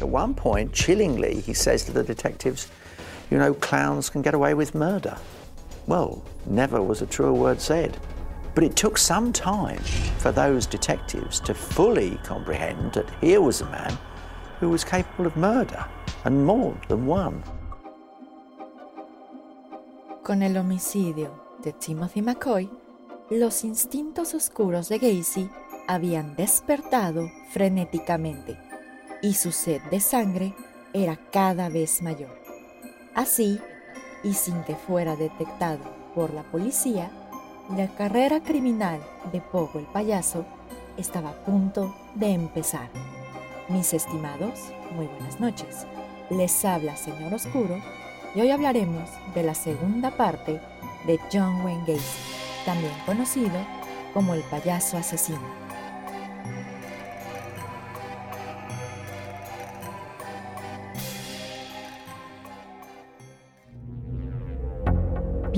At one point, chillingly, he says to the detectives, You know, clowns can get away with murder. Well, never was a truer word said. But it took some time for those detectives to fully comprehend that here was a man who was capable of murder, and more than one. Con el homicidio de Timothy McCoy, los instintos oscuros de Gacy habían despertado frenéticamente y su sed de sangre era cada vez mayor. Así, y sin que fuera detectado por la policía, la carrera criminal de Pogo el payaso estaba a punto de empezar. Mis estimados, muy buenas noches. Les habla Señor Oscuro y hoy hablaremos de la segunda parte de John Wayne Gacy, también conocido como el payaso asesino.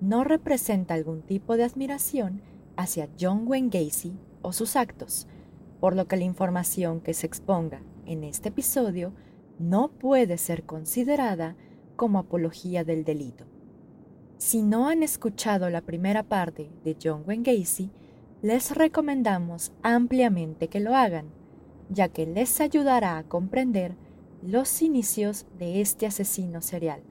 no representa algún tipo de admiración hacia John Wayne Gacy o sus actos, por lo que la información que se exponga en este episodio no puede ser considerada como apología del delito. Si no han escuchado la primera parte de John Wayne Gacy, les recomendamos ampliamente que lo hagan, ya que les ayudará a comprender los inicios de este asesino serial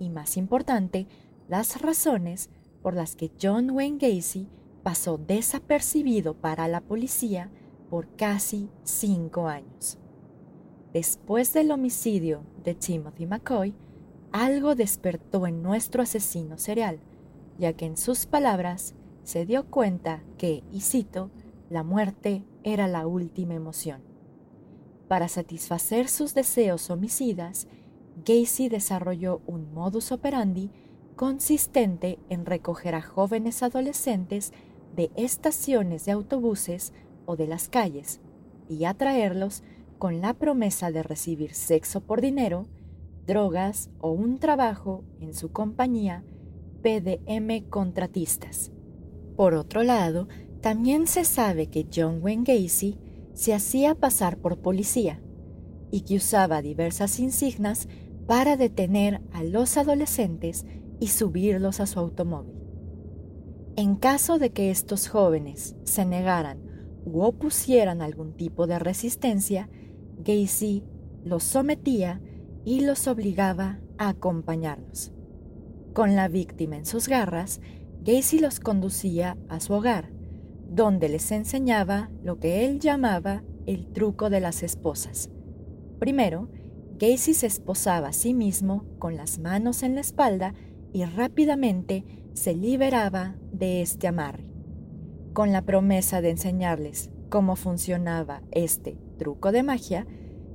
y, más importante, las razones por las que John Wayne Gacy pasó desapercibido para la policía por casi cinco años. Después del homicidio de Timothy McCoy, algo despertó en nuestro asesino serial, ya que en sus palabras se dio cuenta que, y cito, la muerte era la última emoción. Para satisfacer sus deseos homicidas, Gacy desarrolló un modus operandi consistente en recoger a jóvenes adolescentes de estaciones de autobuses o de las calles y atraerlos con la promesa de recibir sexo por dinero, drogas o un trabajo en su compañía PDM contratistas. Por otro lado, también se sabe que John Wayne Gacy se hacía pasar por policía y que usaba diversas insignias para detener a los adolescentes y subirlos a su automóvil. En caso de que estos jóvenes se negaran u opusieran algún tipo de resistencia, Gacy los sometía y los obligaba a acompañarlos. Con la víctima en sus garras, Gacy los conducía a su hogar, donde les enseñaba lo que él llamaba el truco de las esposas. Primero, Gacy se esposaba a sí mismo con las manos en la espalda y rápidamente se liberaba de este amarre, con la promesa de enseñarles cómo funcionaba este truco de magia,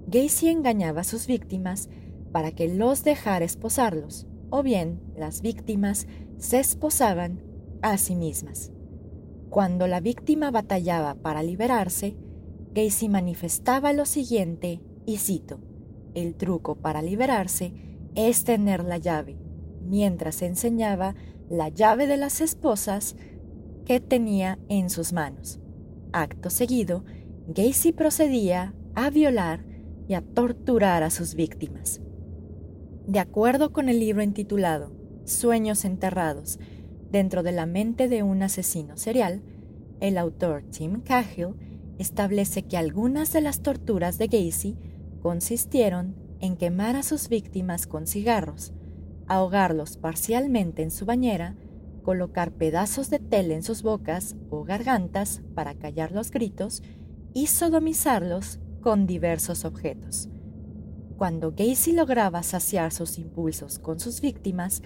Gacy engañaba a sus víctimas para que los dejara esposarlos, o bien las víctimas se esposaban a sí mismas. Cuando la víctima batallaba para liberarse, Gacy manifestaba lo siguiente, y cito, el truco para liberarse es tener la llave mientras enseñaba la llave de las esposas que tenía en sus manos. Acto seguido, Gacy procedía a violar y a torturar a sus víctimas. De acuerdo con el libro intitulado Sueños enterrados, Dentro de la mente de un asesino serial, el autor Tim Cahill establece que algunas de las torturas de Gacy consistieron en quemar a sus víctimas con cigarros, ahogarlos parcialmente en su bañera, colocar pedazos de tela en sus bocas o gargantas para callar los gritos y sodomizarlos con diversos objetos. Cuando Gacy lograba saciar sus impulsos con sus víctimas,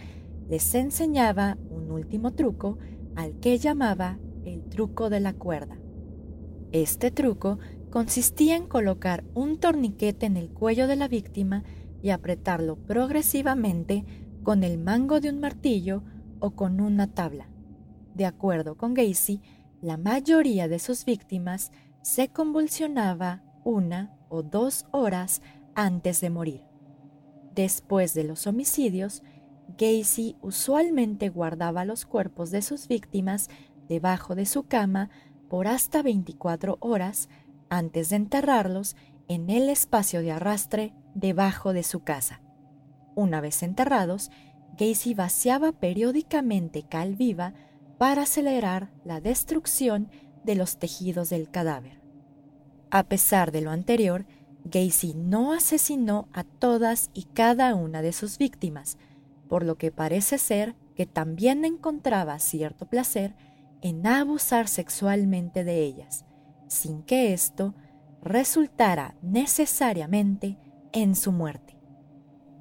les enseñaba un último truco al que llamaba el truco de la cuerda. Este truco consistía en colocar un torniquete en el cuello de la víctima y apretarlo progresivamente con el mango de un martillo o con una tabla. De acuerdo con Gacy, la mayoría de sus víctimas se convulsionaba una o dos horas antes de morir. Después de los homicidios, Gacy usualmente guardaba los cuerpos de sus víctimas debajo de su cama por hasta 24 horas antes de enterrarlos en el espacio de arrastre debajo de su casa. Una vez enterrados, Gacy vaciaba periódicamente cal viva para acelerar la destrucción de los tejidos del cadáver. A pesar de lo anterior, Gacy no asesinó a todas y cada una de sus víctimas, por lo que parece ser que también encontraba cierto placer en abusar sexualmente de ellas, sin que esto resultara necesariamente en su muerte.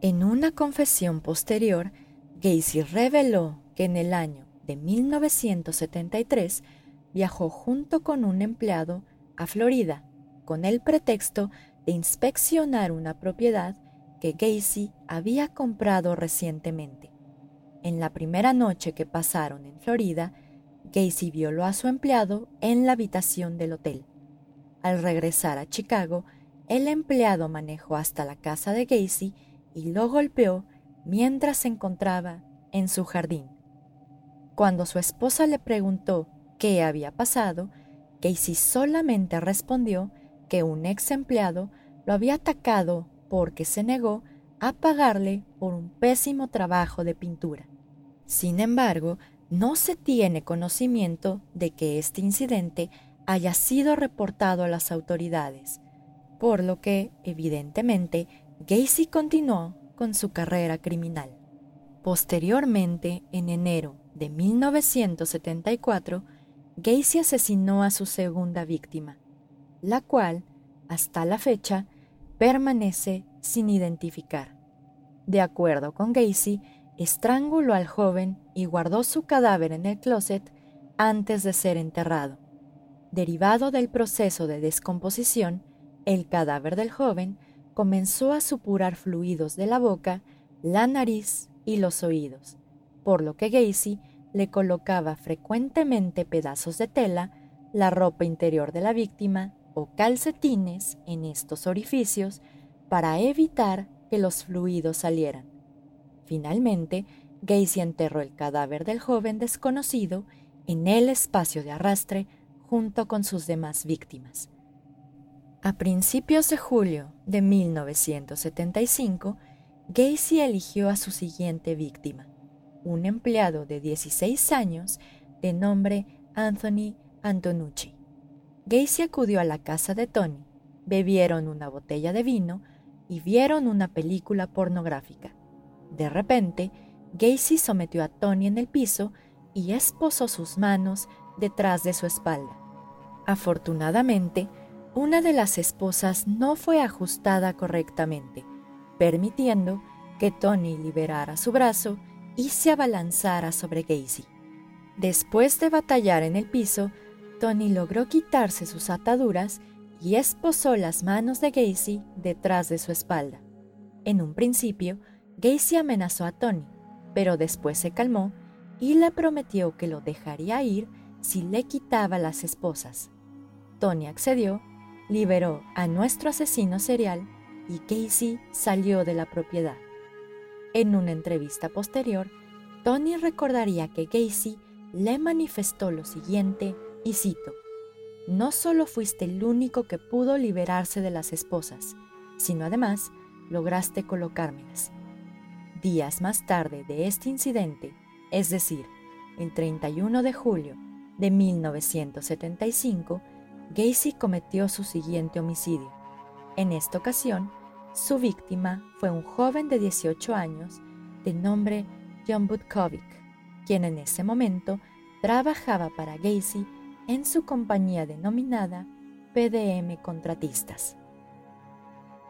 En una confesión posterior, Gacy reveló que en el año de 1973 viajó junto con un empleado a Florida con el pretexto de inspeccionar una propiedad que Gacy había comprado recientemente. En la primera noche que pasaron en Florida, Gacy violó a su empleado en la habitación del hotel. Al regresar a Chicago, el empleado manejó hasta la casa de Gacy y lo golpeó mientras se encontraba en su jardín. Cuando su esposa le preguntó qué había pasado, Casey solamente respondió que un ex empleado lo había atacado porque se negó a pagarle por un pésimo trabajo de pintura. Sin embargo, no se tiene conocimiento de que este incidente haya sido reportado a las autoridades, por lo que, evidentemente, Gacy continuó con su carrera criminal. Posteriormente, en enero de 1974, Gacy asesinó a su segunda víctima, la cual, hasta la fecha, permanece sin identificar. De acuerdo con Gacy, estranguló al joven y guardó su cadáver en el closet antes de ser enterrado. Derivado del proceso de descomposición, el cadáver del joven comenzó a supurar fluidos de la boca, la nariz y los oídos, por lo que Gacy le colocaba frecuentemente pedazos de tela, la ropa interior de la víctima o calcetines en estos orificios para evitar que los fluidos salieran. Finalmente, Gacy enterró el cadáver del joven desconocido en el espacio de arrastre junto con sus demás víctimas. A principios de julio de 1975, Gacy eligió a su siguiente víctima, un empleado de 16 años de nombre Anthony Antonucci. Gacy acudió a la casa de Tony, bebieron una botella de vino y vieron una película pornográfica. De repente, Gacy sometió a Tony en el piso y esposó sus manos detrás de su espalda. Afortunadamente, una de las esposas no fue ajustada correctamente, permitiendo que Tony liberara su brazo y se abalanzara sobre Gacy. Después de batallar en el piso, Tony logró quitarse sus ataduras y esposó las manos de Gacy detrás de su espalda. En un principio, Gacy amenazó a Tony, pero después se calmó y le prometió que lo dejaría ir si le quitaba las esposas. Tony accedió liberó a nuestro asesino serial y Casey salió de la propiedad. En una entrevista posterior, Tony recordaría que Casey le manifestó lo siguiente, y cito, No solo fuiste el único que pudo liberarse de las esposas, sino además lograste colocármelas. Días más tarde de este incidente, es decir, el 31 de julio de 1975, Gacy cometió su siguiente homicidio. En esta ocasión, su víctima fue un joven de 18 años de nombre John Butkovic, quien en ese momento trabajaba para Gacy en su compañía denominada PDM Contratistas.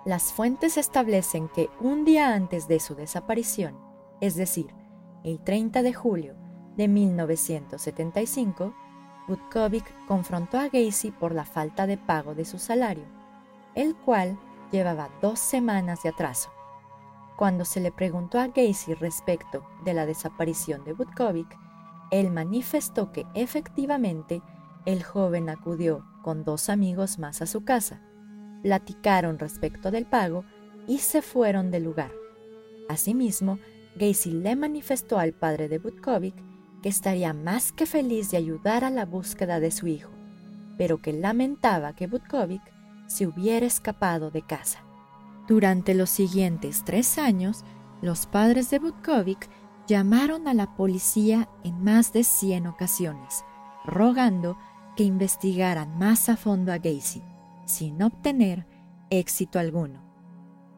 Las fuentes establecen que un día antes de su desaparición, es decir, el 30 de julio de 1975, Butkovic confrontó a Gacy por la falta de pago de su salario, el cual llevaba dos semanas de atraso. Cuando se le preguntó a Gacy respecto de la desaparición de Butkovic, él manifestó que efectivamente el joven acudió con dos amigos más a su casa, platicaron respecto del pago y se fueron del lugar. Asimismo, Gacy le manifestó al padre de Butkovic que estaría más que feliz de ayudar a la búsqueda de su hijo, pero que lamentaba que Butkovic se hubiera escapado de casa. Durante los siguientes tres años, los padres de Butkovic llamaron a la policía en más de 100 ocasiones, rogando que investigaran más a fondo a Gacy, sin obtener éxito alguno.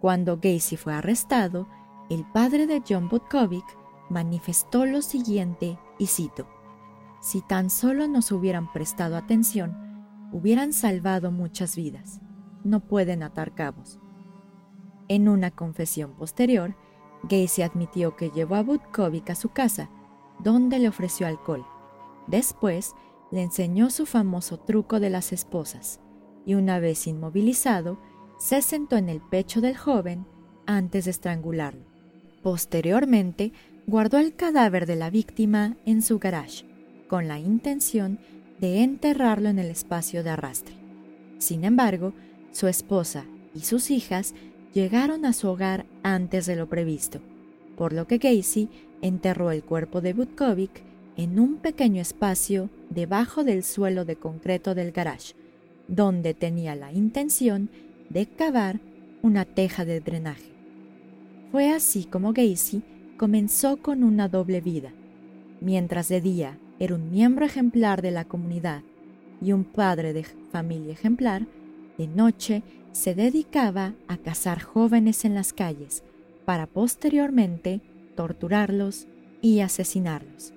Cuando Gacy fue arrestado, el padre de John Butkovic manifestó lo siguiente, y cito, Si tan solo nos hubieran prestado atención, hubieran salvado muchas vidas. No pueden atar cabos. En una confesión posterior, Gacy admitió que llevó a Butkovic a su casa, donde le ofreció alcohol. Después, le enseñó su famoso truco de las esposas, y una vez inmovilizado, se sentó en el pecho del joven antes de estrangularlo. Posteriormente, guardó el cadáver de la víctima en su garage, con la intención de enterrarlo en el espacio de arrastre. Sin embargo, su esposa y sus hijas llegaron a su hogar antes de lo previsto, por lo que Gacy enterró el cuerpo de Butkovic en un pequeño espacio debajo del suelo de concreto del garage, donde tenía la intención de cavar una teja de drenaje. Fue así como Gacy comenzó con una doble vida. Mientras de día era un miembro ejemplar de la comunidad y un padre de familia ejemplar, de noche se dedicaba a cazar jóvenes en las calles para posteriormente torturarlos y asesinarlos.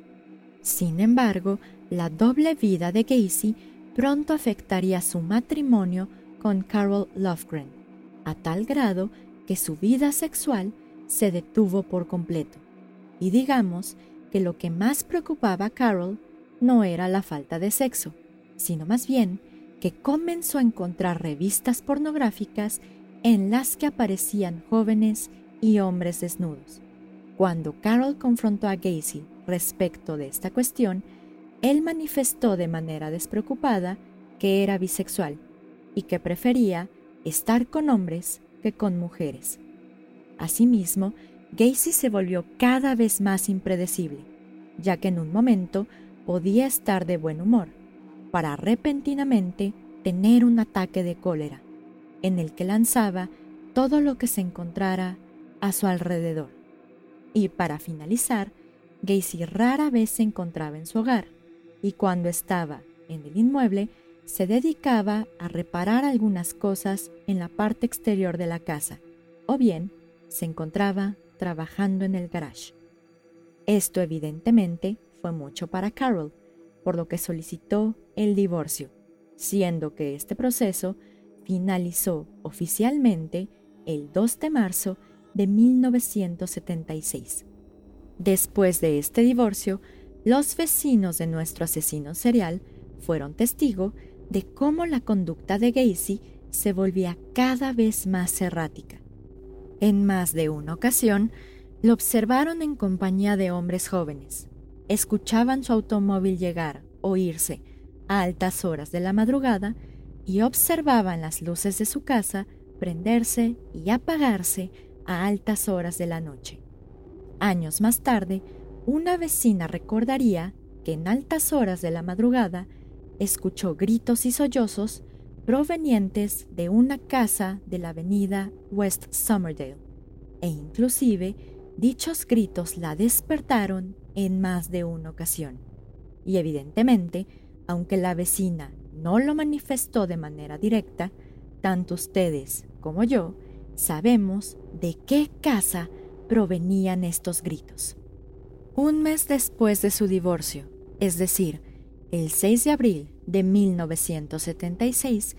Sin embargo, la doble vida de Gacy pronto afectaría su matrimonio con Carol Lofgren, a tal grado que su vida sexual se detuvo por completo. Y digamos que lo que más preocupaba a Carol no era la falta de sexo, sino más bien que comenzó a encontrar revistas pornográficas en las que aparecían jóvenes y hombres desnudos. Cuando Carol confrontó a Gacy respecto de esta cuestión, él manifestó de manera despreocupada que era bisexual y que prefería estar con hombres que con mujeres. Asimismo, Gacy se volvió cada vez más impredecible, ya que en un momento podía estar de buen humor, para repentinamente tener un ataque de cólera, en el que lanzaba todo lo que se encontrara a su alrededor. Y para finalizar, Gacy rara vez se encontraba en su hogar, y cuando estaba en el inmueble, se dedicaba a reparar algunas cosas en la parte exterior de la casa, o bien se encontraba trabajando en el garage. Esto evidentemente fue mucho para Carol, por lo que solicitó el divorcio, siendo que este proceso finalizó oficialmente el 2 de marzo de 1976. Después de este divorcio, los vecinos de nuestro asesino serial fueron testigo de cómo la conducta de Gacy se volvía cada vez más errática. En más de una ocasión, lo observaron en compañía de hombres jóvenes. Escuchaban su automóvil llegar o irse a altas horas de la madrugada y observaban las luces de su casa prenderse y apagarse a altas horas de la noche. Años más tarde, una vecina recordaría que en altas horas de la madrugada escuchó gritos y sollozos provenientes de una casa de la avenida West Somerdale, e inclusive dichos gritos la despertaron en más de una ocasión. Y evidentemente, aunque la vecina no lo manifestó de manera directa, tanto ustedes como yo sabemos de qué casa provenían estos gritos. Un mes después de su divorcio, es decir, el 6 de abril de 1976,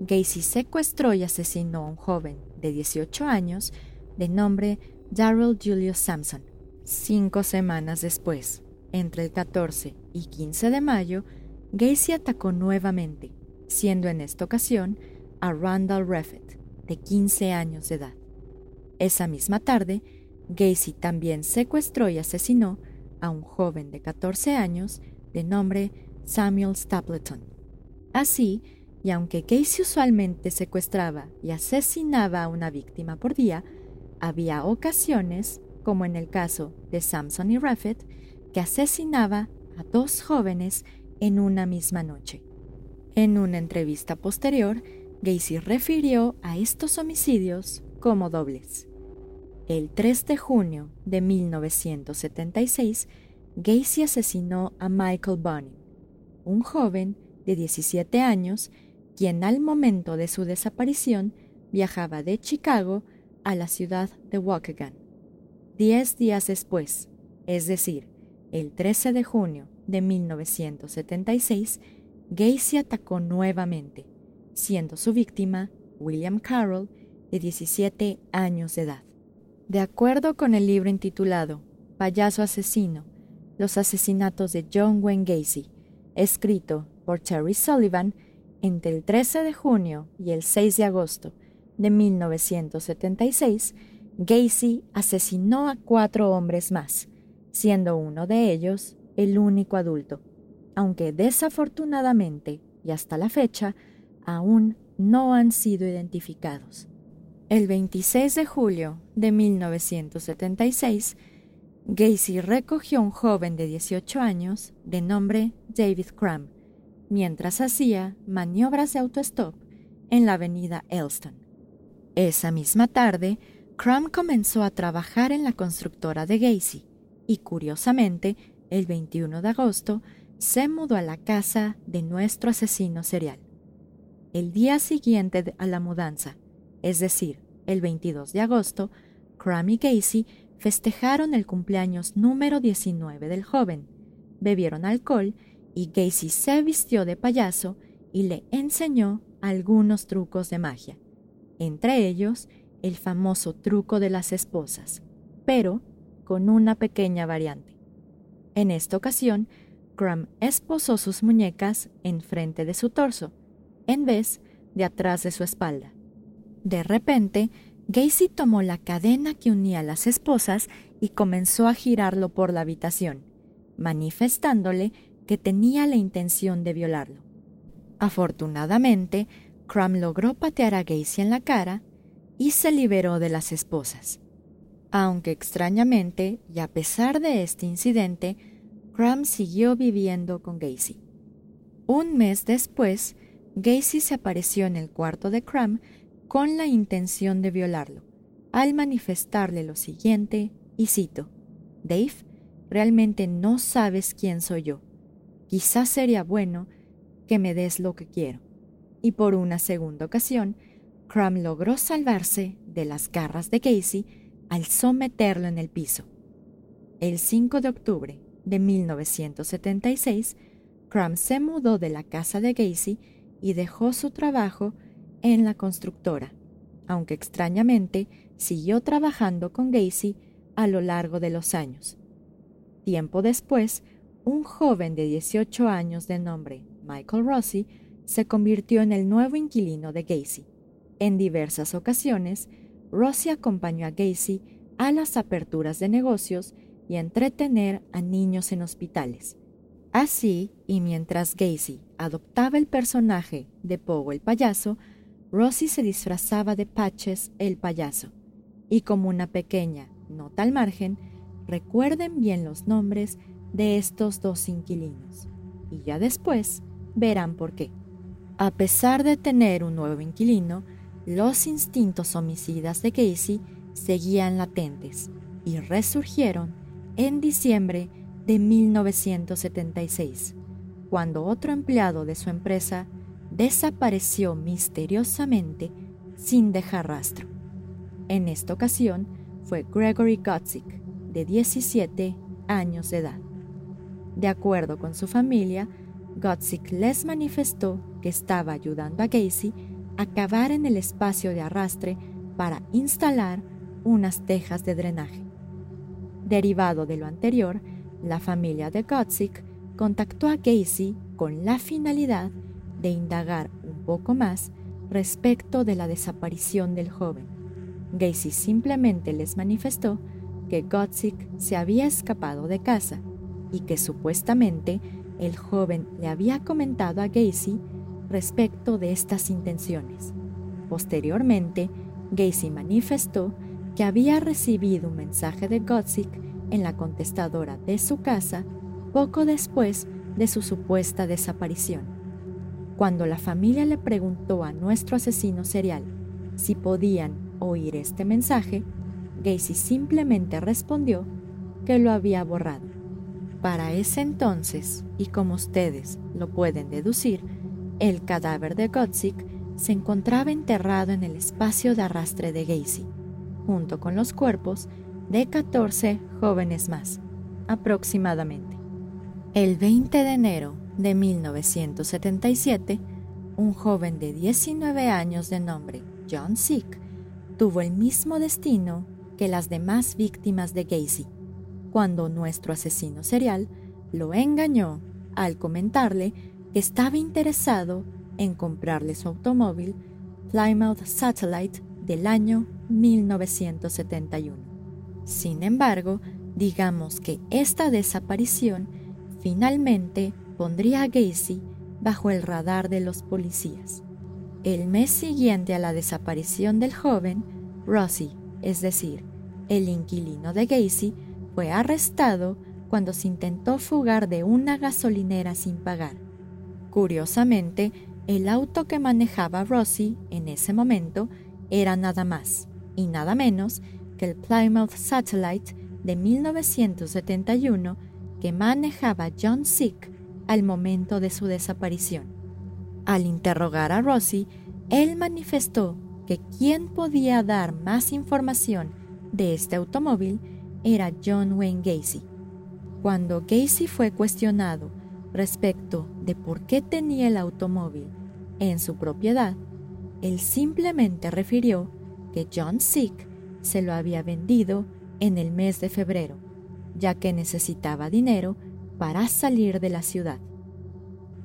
Gacy secuestró y asesinó a un joven de 18 años de nombre Darrell Julius Sampson. Cinco semanas después, entre el 14 y 15 de mayo, Gacy atacó nuevamente, siendo en esta ocasión a Randall Reffett, de 15 años de edad. Esa misma tarde, Gacy también secuestró y asesinó a un joven de 14 años de nombre Samuel Stapleton. Así, y aunque Gacy usualmente secuestraba y asesinaba a una víctima por día, había ocasiones, como en el caso de Samson y Raffet, que asesinaba a dos jóvenes en una misma noche. En una entrevista posterior, Gacy refirió a estos homicidios como dobles. El 3 de junio de 1976, Gacy asesinó a Michael Bunny, un joven de 17 años, quien al momento de su desaparición viajaba de Chicago a la ciudad de Waukegan. Diez días después, es decir, el 13 de junio de 1976, Gacy atacó nuevamente, siendo su víctima William Carroll, de 17 años de edad. De acuerdo con el libro intitulado Payaso Asesino, los asesinatos de John Wayne Gacy, escrito por Terry Sullivan entre el 13 de junio y el 6 de agosto de 1976, Gacy asesinó a cuatro hombres más, siendo uno de ellos el único adulto, aunque desafortunadamente y hasta la fecha aún no han sido identificados. El 26 de julio de 1976, Gacy recogió a un joven de 18 años de nombre David Cram, mientras hacía maniobras de autostop en la avenida Elston. Esa misma tarde, Crum comenzó a trabajar en la constructora de Gacy y, curiosamente, el 21 de agosto, se mudó a la casa de nuestro asesino serial. El día siguiente a la mudanza, es decir, el 22 de agosto, Crum y Gacy festejaron el cumpleaños número 19 del joven, bebieron alcohol y Gacy se vistió de payaso y le enseñó algunos trucos de magia entre ellos el famoso truco de las esposas, pero con una pequeña variante. En esta ocasión, Crumb esposó sus muñecas enfrente de su torso, en vez de atrás de su espalda. De repente, Gacy tomó la cadena que unía a las esposas y comenzó a girarlo por la habitación, manifestándole que tenía la intención de violarlo. Afortunadamente, Crum logró patear a Gacy en la cara y se liberó de las esposas. Aunque extrañamente, y a pesar de este incidente, Crum siguió viviendo con Gacy. Un mes después, Gacy se apareció en el cuarto de Crum con la intención de violarlo, al manifestarle lo siguiente, y cito, Dave, realmente no sabes quién soy yo. Quizás sería bueno que me des lo que quiero y por una segunda ocasión, Crum logró salvarse de las garras de Gacy al someterlo en el piso. El 5 de octubre de 1976, Crum se mudó de la casa de Gacy y dejó su trabajo en la constructora, aunque extrañamente siguió trabajando con Gacy a lo largo de los años. Tiempo después, un joven de 18 años de nombre Michael Rossi se convirtió en el nuevo inquilino de Gacy. En diversas ocasiones, Rossi acompañó a Gacy a las aperturas de negocios y a entretener a niños en hospitales. Así, y mientras Gacy adoptaba el personaje de Pogo el payaso, Rossi se disfrazaba de Patches el payaso. Y como una pequeña nota al margen, recuerden bien los nombres de estos dos inquilinos. Y ya después verán por qué. A pesar de tener un nuevo inquilino, los instintos homicidas de Casey seguían latentes y resurgieron en diciembre de 1976, cuando otro empleado de su empresa desapareció misteriosamente sin dejar rastro. En esta ocasión fue Gregory Gotzik, de 17 años de edad. De acuerdo con su familia, Gotzik les manifestó que estaba ayudando a Gacy a cavar en el espacio de arrastre para instalar unas tejas de drenaje. Derivado de lo anterior, la familia de Gotzik contactó a Gacy con la finalidad de indagar un poco más respecto de la desaparición del joven. Gacy simplemente les manifestó que Gotzik se había escapado de casa y que supuestamente el joven le había comentado a Gacy respecto de estas intenciones. Posteriormente, Gacy manifestó que había recibido un mensaje de Gotzik en la contestadora de su casa poco después de su supuesta desaparición. Cuando la familia le preguntó a nuestro asesino serial si podían oír este mensaje, Gacy simplemente respondió que lo había borrado. Para ese entonces, y como ustedes lo pueden deducir, el cadáver de Gotzik se encontraba enterrado en el espacio de arrastre de Gacy, junto con los cuerpos de 14 jóvenes más, aproximadamente. El 20 de enero de 1977, un joven de 19 años de nombre John Sick tuvo el mismo destino que las demás víctimas de Gacy, cuando nuestro asesino serial lo engañó al comentarle que estaba interesado en comprarle su automóvil Plymouth Satellite del año 1971. Sin embargo, digamos que esta desaparición finalmente pondría a Gacy bajo el radar de los policías. El mes siguiente a la desaparición del joven, Rossi, es decir, el inquilino de Gacy fue arrestado cuando se intentó fugar de una gasolinera sin pagar. Curiosamente, el auto que manejaba Rossi en ese momento era nada más y nada menos que el Plymouth Satellite de 1971 que manejaba John Sick al momento de su desaparición. Al interrogar a Rossi, él manifestó que quien podía dar más información de este automóvil era John Wayne Gacy. Cuando Gacy fue cuestionado respecto de por qué tenía el automóvil en su propiedad, él simplemente refirió que John Sick se lo había vendido en el mes de febrero, ya que necesitaba dinero para salir de la ciudad.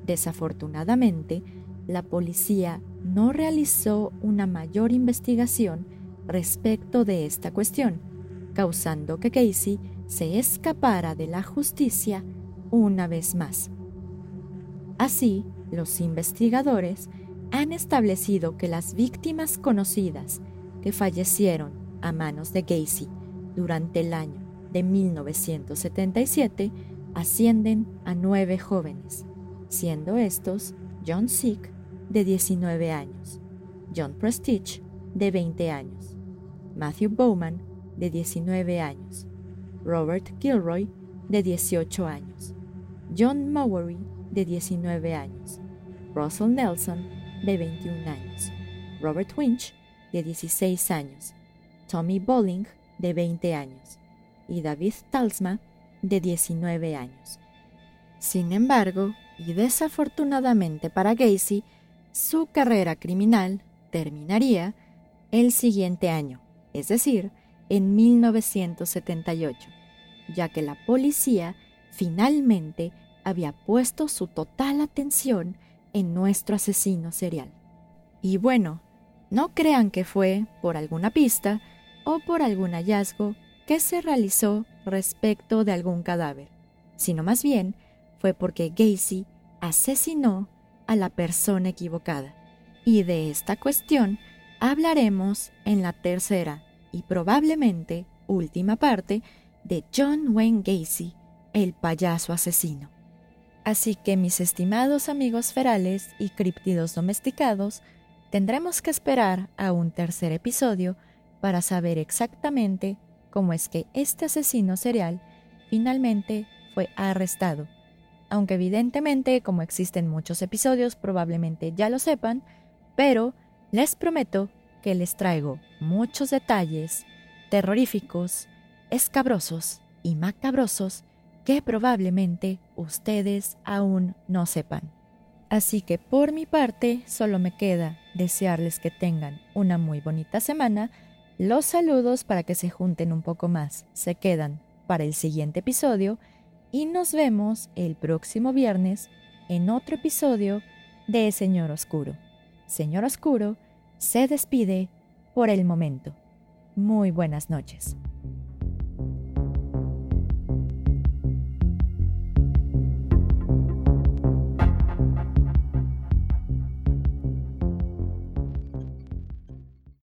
Desafortunadamente, la policía no realizó una mayor investigación respecto de esta cuestión, causando que Casey se escapara de la justicia una vez más. Así, los investigadores han establecido que las víctimas conocidas que fallecieron a manos de Casey durante el año de 1977 ascienden a nueve jóvenes, siendo estos John Sick, de 19 años, John Prestige, de 20 años, Matthew Bowman, de 19 años, Robert Gilroy, de 18 años, John Mowery, de 19 años, Russell Nelson, de 21 años, Robert Winch, de 16 años, Tommy Bowling, de 20 años, y David Talsma, de 19 años. Sin embargo, y desafortunadamente para Gacy, su carrera criminal terminaría el siguiente año, es decir, en 1978, ya que la policía finalmente había puesto su total atención en nuestro asesino serial. Y bueno, no crean que fue por alguna pista o por algún hallazgo que se realizó respecto de algún cadáver, sino más bien fue porque Gacy asesinó a la persona equivocada. Y de esta cuestión hablaremos en la tercera y probablemente última parte de John Wayne Gacy, el payaso asesino. Así que mis estimados amigos ferales y críptidos domesticados, tendremos que esperar a un tercer episodio para saber exactamente cómo es que este asesino serial finalmente fue arrestado. Aunque evidentemente, como existen muchos episodios, probablemente ya lo sepan, pero les prometo que les traigo muchos detalles terroríficos, escabrosos y macabrosos que probablemente ustedes aún no sepan. Así que por mi parte solo me queda desearles que tengan una muy bonita semana. Los saludos para que se junten un poco más se quedan para el siguiente episodio y nos vemos el próximo viernes en otro episodio de Señor Oscuro. Señor Oscuro se despide por el momento. Muy buenas noches.